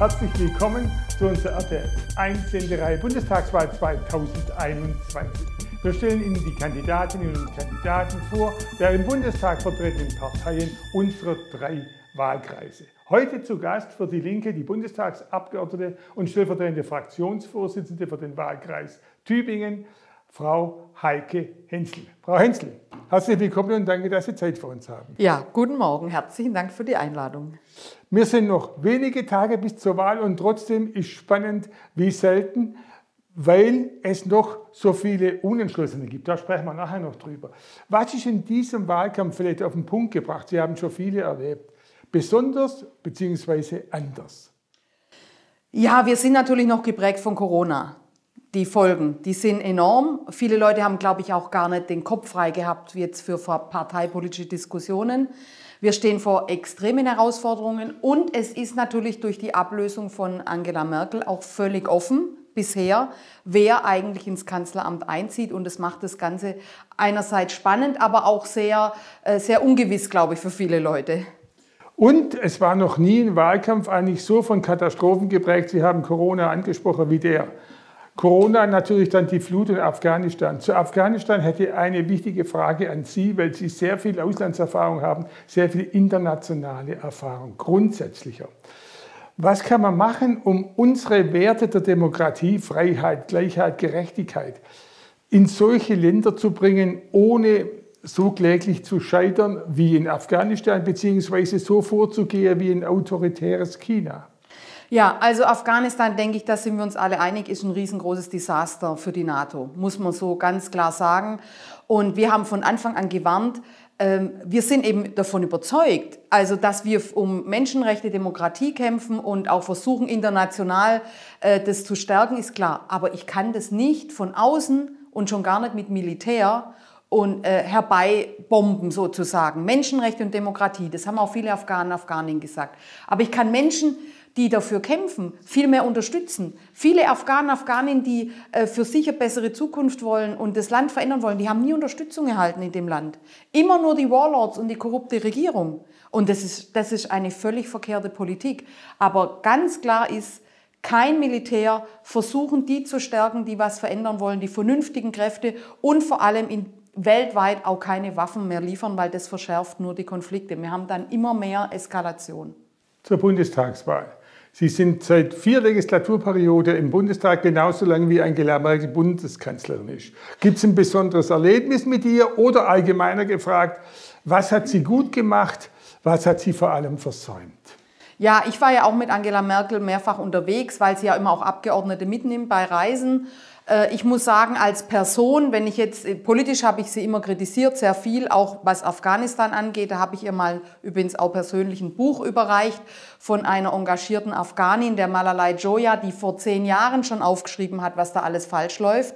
Herzlich willkommen zu unserer RTL 1 Senderei Bundestagswahl 2021. Wir stellen Ihnen die Kandidatinnen und Kandidaten vor der im Bundestag vertretenen Parteien unserer drei Wahlkreise. Heute zu Gast für die Linke die Bundestagsabgeordnete und stellvertretende Fraktionsvorsitzende für den Wahlkreis Tübingen, Frau Heike Hensel. Frau Hensel, herzlich willkommen und danke, dass Sie Zeit für uns haben. Ja, guten Morgen. Herzlichen Dank für die Einladung. Wir sind noch wenige Tage bis zur Wahl und trotzdem ist spannend wie selten, weil es noch so viele Unentschlossene gibt. Da sprechen wir nachher noch drüber. Was ist in diesem Wahlkampf vielleicht auf den Punkt gebracht? Sie haben schon viele erlebt. Besonders bzw. anders. Ja, wir sind natürlich noch geprägt von Corona. Die Folgen, die sind enorm. Viele Leute haben, glaube ich, auch gar nicht den Kopf frei gehabt jetzt für parteipolitische Diskussionen. Wir stehen vor extremen Herausforderungen und es ist natürlich durch die Ablösung von Angela Merkel auch völlig offen bisher, wer eigentlich ins Kanzleramt einzieht. Und das macht das Ganze einerseits spannend, aber auch sehr, äh, sehr ungewiss, glaube ich, für viele Leute. Und es war noch nie ein Wahlkampf eigentlich so von Katastrophen geprägt. Sie haben Corona angesprochen wie der. Corona natürlich dann die Flut in Afghanistan. Zu Afghanistan hätte eine wichtige Frage an Sie, weil Sie sehr viel Auslandserfahrung haben, sehr viel internationale Erfahrung, grundsätzlicher. Was kann man machen, um unsere Werte der Demokratie, Freiheit, Gleichheit, Gerechtigkeit in solche Länder zu bringen, ohne so kläglich zu scheitern wie in Afghanistan, beziehungsweise so vorzugehen wie ein autoritäres China? Ja, also Afghanistan, denke ich, da sind wir uns alle einig, ist ein riesengroßes Desaster für die NATO, muss man so ganz klar sagen. Und wir haben von Anfang an gewarnt, ähm, wir sind eben davon überzeugt, also dass wir um Menschenrechte, Demokratie kämpfen und auch versuchen, international äh, das zu stärken, ist klar. Aber ich kann das nicht von außen und schon gar nicht mit Militär und äh, herbeibomben sozusagen. Menschenrechte und Demokratie, das haben auch viele Afghanen, Afghaninnen gesagt. Aber ich kann Menschen die dafür kämpfen, viel mehr unterstützen. Viele Afghanen, Afghaninnen, die äh, für sich eine bessere Zukunft wollen und das Land verändern wollen, die haben nie Unterstützung erhalten in dem Land. Immer nur die Warlords und die korrupte Regierung. Und das ist, das ist eine völlig verkehrte Politik. Aber ganz klar ist, kein Militär, versuchen die zu stärken, die was verändern wollen, die vernünftigen Kräfte und vor allem in weltweit auch keine Waffen mehr liefern, weil das verschärft nur die Konflikte. Wir haben dann immer mehr Eskalation. Zur Bundestagswahl. Sie sind seit vier Legislaturperioden im Bundestag genauso lange wie Angela Merkel Bundeskanzlerin ist. Gibt es ein besonderes Erlebnis mit ihr oder allgemeiner gefragt, was hat sie gut gemacht, was hat sie vor allem versäumt? Ja, ich war ja auch mit Angela Merkel mehrfach unterwegs, weil sie ja immer auch Abgeordnete mitnimmt bei Reisen. Äh, ich muss sagen, als Person, wenn ich jetzt, äh, politisch habe ich sie immer kritisiert, sehr viel, auch was Afghanistan angeht, da habe ich ihr mal übrigens auch persönlich ein Buch überreicht von einer engagierten Afghanin, der Malalai Joya, die vor zehn Jahren schon aufgeschrieben hat, was da alles falsch läuft.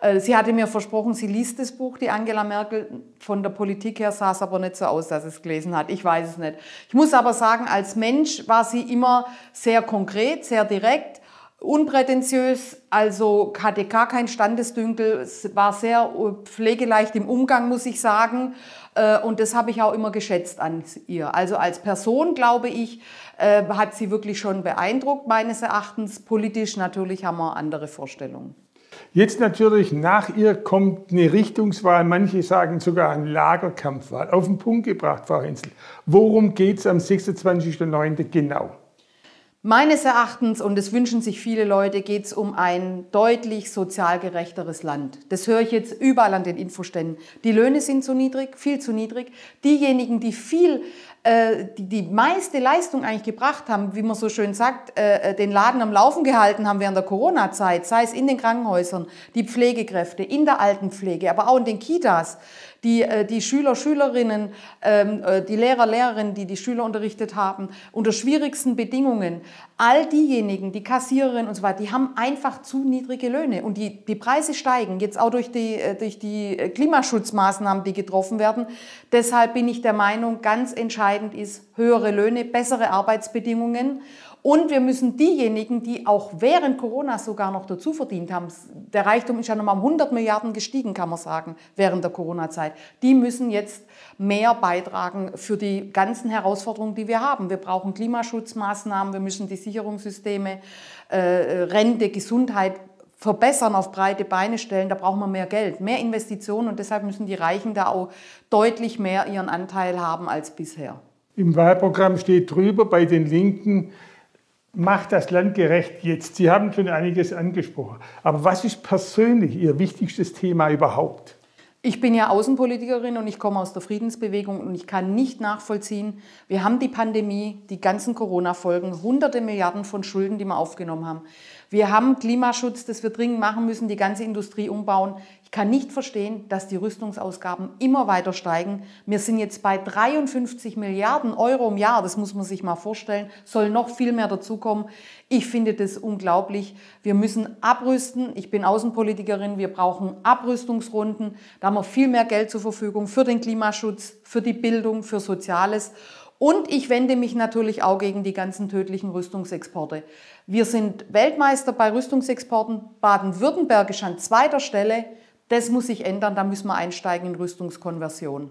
Äh, sie hatte mir versprochen, sie liest das Buch, die Angela Merkel. Von der Politik her sah es aber nicht so aus, dass sie es gelesen hat. Ich weiß es nicht. Ich muss aber sagen, als Mensch war sie immer sehr konkret, sehr direkt unprätentiös, also hatte gar kein Standesdünkel, war sehr äh, pflegeleicht im Umgang, muss ich sagen. Äh, und das habe ich auch immer geschätzt an ihr. Also als Person, glaube ich, äh, hat sie wirklich schon beeindruckt, meines Erachtens. Politisch natürlich haben wir andere Vorstellungen. Jetzt natürlich nach ihr kommt eine Richtungswahl, manche sagen sogar eine Lagerkampfwahl. Auf den Punkt gebracht, Frau Hensel. Worum geht es am 26.09. genau? Meines Erachtens, und das wünschen sich viele Leute, geht es um ein deutlich sozial gerechteres Land. Das höre ich jetzt überall an den Infoständen. Die Löhne sind zu niedrig, viel zu niedrig. Diejenigen, die viel, äh, die, die meiste Leistung eigentlich gebracht haben, wie man so schön sagt, äh, äh, den Laden am Laufen gehalten haben während der Corona-Zeit, sei es in den Krankenhäusern, die Pflegekräfte, in der Altenpflege, aber auch in den Kitas, die, die Schüler, Schülerinnen, ähm, äh, die Lehrer, Lehrerinnen, die die Schüler unterrichtet haben, unter schwierigsten Bedingungen, all diejenigen, die Kassiererinnen und so weiter, die haben einfach zu niedrige Löhne und die, die Preise steigen, jetzt auch durch die, durch die Klimaschutzmaßnahmen, die getroffen werden. Deshalb bin ich der Meinung, ganz entscheidend ist höhere Löhne, bessere Arbeitsbedingungen und wir müssen diejenigen, die auch während Corona sogar noch dazu verdient haben, der Reichtum ist ja nochmal um 100 Milliarden gestiegen, kann man sagen, während der Corona-Zeit, die müssen jetzt mehr beitragen für die ganzen Herausforderungen, die wir haben. Wir brauchen Klimaschutzmaßnahmen, wir müssen müssen die Sicherungssysteme, äh, Rente, Gesundheit verbessern, auf breite Beine stellen, da brauchen wir mehr Geld, mehr Investitionen und deshalb müssen die Reichen da auch deutlich mehr ihren Anteil haben als bisher. Im Wahlprogramm steht drüber bei den Linken, macht das Land gerecht jetzt. Sie haben schon einiges angesprochen. Aber was ist persönlich Ihr wichtigstes Thema überhaupt? Ich bin ja Außenpolitikerin und ich komme aus der Friedensbewegung und ich kann nicht nachvollziehen, wir haben die Pandemie, die ganzen Corona-Folgen, hunderte Milliarden von Schulden, die wir aufgenommen haben. Wir haben Klimaschutz, das wir dringend machen müssen, die ganze Industrie umbauen. Ich kann nicht verstehen, dass die Rüstungsausgaben immer weiter steigen. Wir sind jetzt bei 53 Milliarden Euro im Jahr, das muss man sich mal vorstellen, soll noch viel mehr dazukommen. Ich finde das unglaublich. Wir müssen abrüsten. Ich bin Außenpolitikerin, wir brauchen Abrüstungsrunden. Da haben wir viel mehr Geld zur Verfügung für den Klimaschutz, für die Bildung, für Soziales. Und ich wende mich natürlich auch gegen die ganzen tödlichen Rüstungsexporte. Wir sind Weltmeister bei Rüstungsexporten. Baden-Württemberg ist an zweiter Stelle. Das muss sich ändern. Da müssen wir einsteigen in Rüstungskonversion.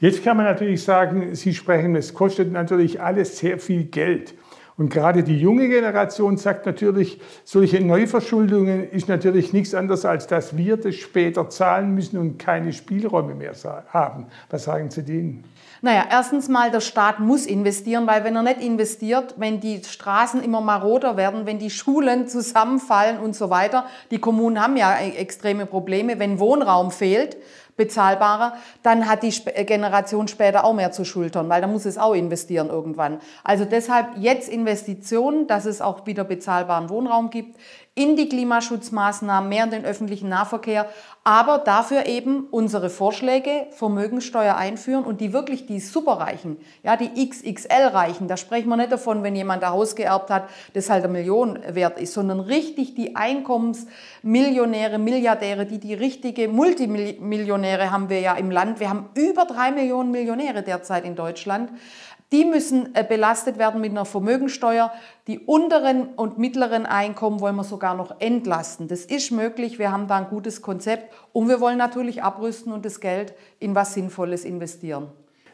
Jetzt kann man natürlich sagen, Sie sprechen, es kostet natürlich alles sehr viel Geld. Und gerade die junge Generation sagt natürlich, solche Neuverschuldungen ist natürlich nichts anderes, als dass wir das später zahlen müssen und keine Spielräume mehr haben. Was sagen Sie denen? Naja, erstens mal, der Staat muss investieren, weil wenn er nicht investiert, wenn die Straßen immer maroder werden, wenn die Schulen zusammenfallen und so weiter, die Kommunen haben ja e-, extreme Probleme, wenn Wohnraum fehlt, bezahlbarer, dann hat die Generation später auch mehr zu schultern, weil da muss es auch investieren irgendwann. Also deshalb jetzt Investitionen, dass es auch wieder bezahlbaren Wohnraum gibt in die Klimaschutzmaßnahmen, mehr in den öffentlichen Nahverkehr, aber dafür eben unsere Vorschläge, Vermögensteuer einführen und die wirklich die Superreichen, ja, die XXL-Reichen, da sprechen wir nicht davon, wenn jemand ein Haus geerbt hat, das halt eine Million wert ist, sondern richtig die Einkommensmillionäre, Milliardäre, die die richtige Multimillionäre haben wir ja im Land. Wir haben über drei Millionen Millionäre derzeit in Deutschland. Die müssen äh, belastet werden mit einer Vermögensteuer. Die unteren und mittleren Einkommen wollen wir sogar noch entlasten. Das ist möglich. Wir haben da ein gutes Konzept. Und wir wollen natürlich abrüsten und das Geld in was Sinnvolles investieren.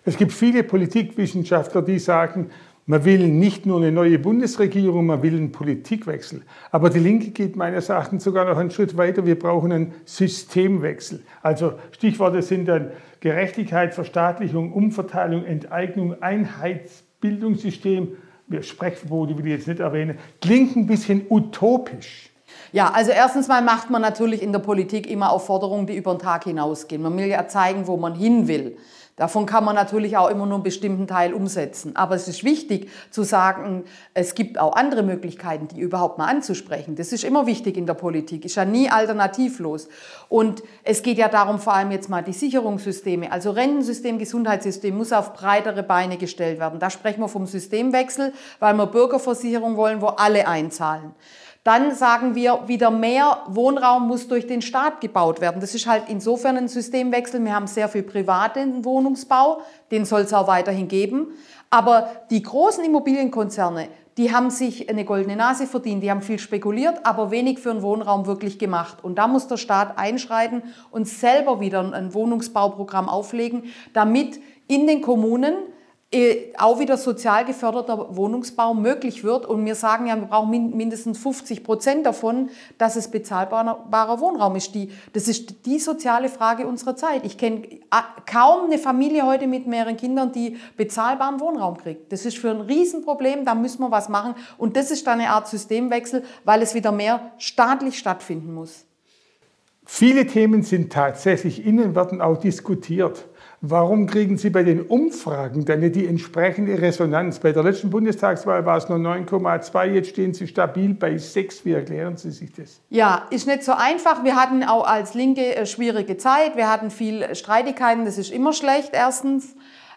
Es gibt viele Politikwissenschaftler, die sagen, man will nicht nur eine neue Bundesregierung, man will einen Politikwechsel. Aber die Linke geht meines Erachtens sogar noch einen Schritt weiter. Wir brauchen einen Systemwechsel. Also Stichworte sind dann Gerechtigkeit, Verstaatlichung, Umverteilung, Enteignung, Einheitsbildungssystem. Sprechverbote will ich jetzt nicht erwähnen. Klingt ein bisschen utopisch. Ja, also erstens mal macht man natürlich in der Politik immer auf Forderungen, die über den Tag hinausgehen. Man will ja zeigen, wo man hin will. Davon kann man natürlich auch immer nur einen bestimmten Teil umsetzen. Aber es ist wichtig zu sagen, es gibt auch andere Möglichkeiten, die überhaupt mal anzusprechen. Das ist immer wichtig in der Politik, ist ja nie alternativlos. Und es geht ja darum, vor allem jetzt mal die Sicherungssysteme, also Rentensystem, Gesundheitssystem muss auf breitere Beine gestellt werden. Da sprechen wir vom Systemwechsel, weil wir Bürgerversicherung wollen, wo alle einzahlen. Dann sagen wir, wieder mehr Wohnraum muss durch den Staat gebaut werden. Das ist halt insofern ein Systemwechsel. Wir haben sehr viel privaten Wohnungsbau, den soll es auch weiterhin geben. Aber die großen Immobilienkonzerne, die haben sich eine goldene Nase verdient, die haben viel spekuliert, aber wenig für den Wohnraum wirklich gemacht. Und da muss der Staat einschreiten und selber wieder ein Wohnungsbauprogramm auflegen, damit in den Kommunen auch wieder sozial geförderter Wohnungsbau möglich wird. Und wir sagen ja, wir brauchen mindestens 50 Prozent davon, dass es bezahlbarer Wohnraum ist. Die, das ist die soziale Frage unserer Zeit. Ich kenne kaum eine Familie heute mit mehreren Kindern, die bezahlbaren Wohnraum kriegt. Das ist für ein Riesenproblem, da müssen wir was machen. Und das ist dann eine Art Systemwechsel, weil es wieder mehr staatlich stattfinden muss. Viele Themen sind tatsächlich innen, werden auch diskutiert. Warum kriegen Sie bei den Umfragen dann nicht die entsprechende Resonanz? Bei der letzten Bundestagswahl war es nur 9,2, jetzt stehen Sie stabil bei 6. Wie erklären Sie sich das? Ja, ist nicht so einfach. Wir hatten auch als Linke eine schwierige Zeit. Wir hatten viel Streitigkeiten. Das ist immer schlecht, erstens.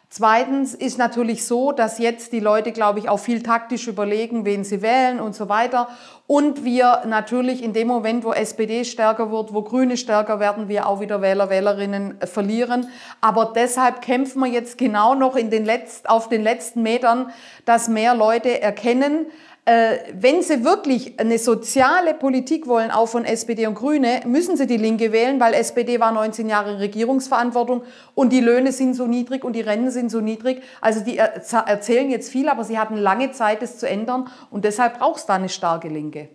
Zweitens ist natürlich so, dass jetzt die Leute, glaube ich, auch viel taktisch überlegen, wen sie wählen und so weiter. Und wir natürlich in dem Moment, wo SPD stärker wird, wo Grüne stärker werden, wir auch wieder Wähler, Wählerinnen äh, verlieren. Aber deshalb kämpfen wir jetzt genau noch in den Letzt, auf den letzten Metern, dass mehr Leute erkennen, wenn sie wirklich eine soziale Politik wollen, auch von SPD und Grüne, müssen sie die Linke wählen, weil SPD war 19 Jahre Regierungsverantwortung und die Löhne sind so niedrig und die Renten sind so niedrig. Also die erzählen jetzt viel, aber sie hatten lange Zeit, das zu ändern und deshalb braucht es da eine starke Linke.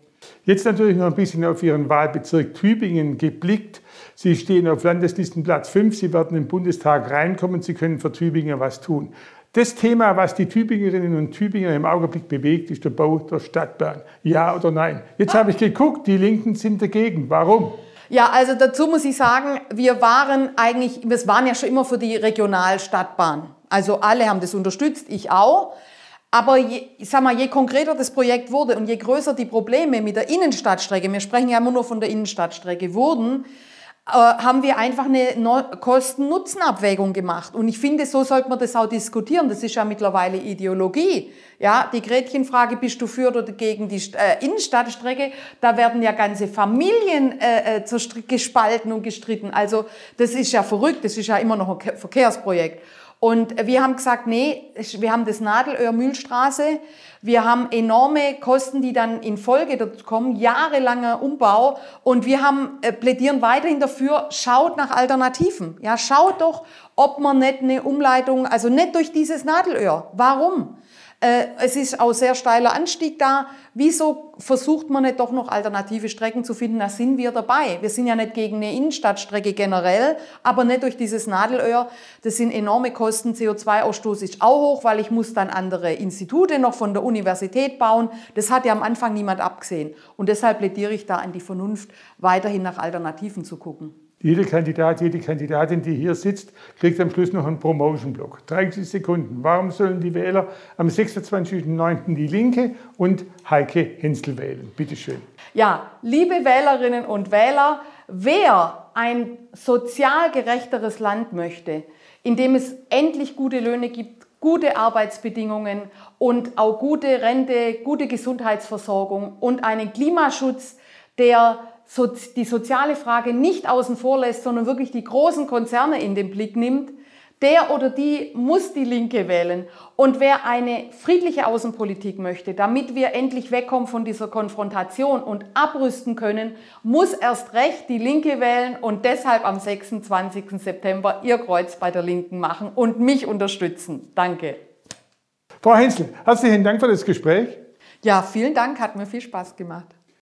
Jetzt natürlich noch ein bisschen auf Ihren Wahlbezirk Tübingen geblickt. Sie stehen auf Landeslistenplatz 5, Sie werden im Bundestag reinkommen, Sie können für Tübingen was tun. Das Thema, was die Tübingerinnen und Tübinger im Augenblick bewegt, ist der Bau der Stadtbahn. Ja oder nein? Jetzt habe ich geguckt, die Linken sind dagegen. Warum? Ja, also dazu muss ich sagen, wir waren eigentlich, wir waren ja schon immer für die Regionalstadtbahn. Also alle haben das unterstützt, ich auch. Aber je, ich sag mal, je konkreter das Projekt wurde und je größer die Probleme mit der Innenstadtstrecke, wir sprechen ja immer nur von der Innenstadtstrecke, wurden, haben wir einfach eine Kosten-Nutzen-Abwägung gemacht. Und ich finde, so sollte man das auch diskutieren. Das ist ja mittlerweile Ideologie. Ja, die Gretchenfrage, bist du für oder gegen die äh, Innenstadtstrecke? Da werden ja ganze Familien äh, äh gespalten und gestritten. Also das ist ja verrückt. Das ist ja immer noch ein Verkehrsprojekt. Und wir haben gesagt, nee, wir haben das Nadelöhr-Mühlstraße. Wir haben enorme Kosten, die dann in Folge dazu kommen, jahrelanger Umbau. Und wir haben, äh, plädieren weiterhin dafür, schaut nach Alternativen. Ja, schaut doch, ob man nicht eine Umleitung, also nicht durch dieses Nadelöhr. Warum? Äh, es ist auch sehr steiler Anstieg da. Wieso versucht man nicht doch noch alternative Strecken zu finden? Da sind wir dabei. Wir sind ja nicht gegen eine Innenstadtstrecke generell, aber nicht durch dieses Nadelöhr. Das sind enorme Kosten. CO2-Ausstoß ist auch hoch, weil ich muss dann andere Institute noch von der Universität bauen. Das hat ja am Anfang niemand abgesehen. Und deshalb plädiere ich da an die Vernunft, weiterhin nach Alternativen zu gucken. Jeder Kandidat, jede Kandidatin, die hier sitzt, kriegt am Schluss noch einen Promotion-Block. 30 Sekunden. Warum sollen die Wähler am 26.09. die Linke und Heike Hensel wählen? Bitte schön. Ja, liebe Wählerinnen und Wähler, wer ein sozial gerechteres Land möchte, in dem es endlich gute Löhne gibt, gute Arbeitsbedingungen und auch gute Rente, gute Gesundheitsversorgung und einen Klimaschutz, der die soziale Frage nicht außen vor lässt, sondern wirklich die großen Konzerne in den Blick nimmt, der oder die muss die Linke wählen. Und wer eine friedliche Außenpolitik möchte, damit wir endlich wegkommen von dieser Konfrontation und abrüsten können, muss erst recht die Linke wählen und deshalb am 26. September ihr Kreuz bei der Linken machen und mich unterstützen. Danke. Frau Hensel, herzlichen Dank für das Gespräch. Ja, vielen Dank, hat mir viel Spaß gemacht.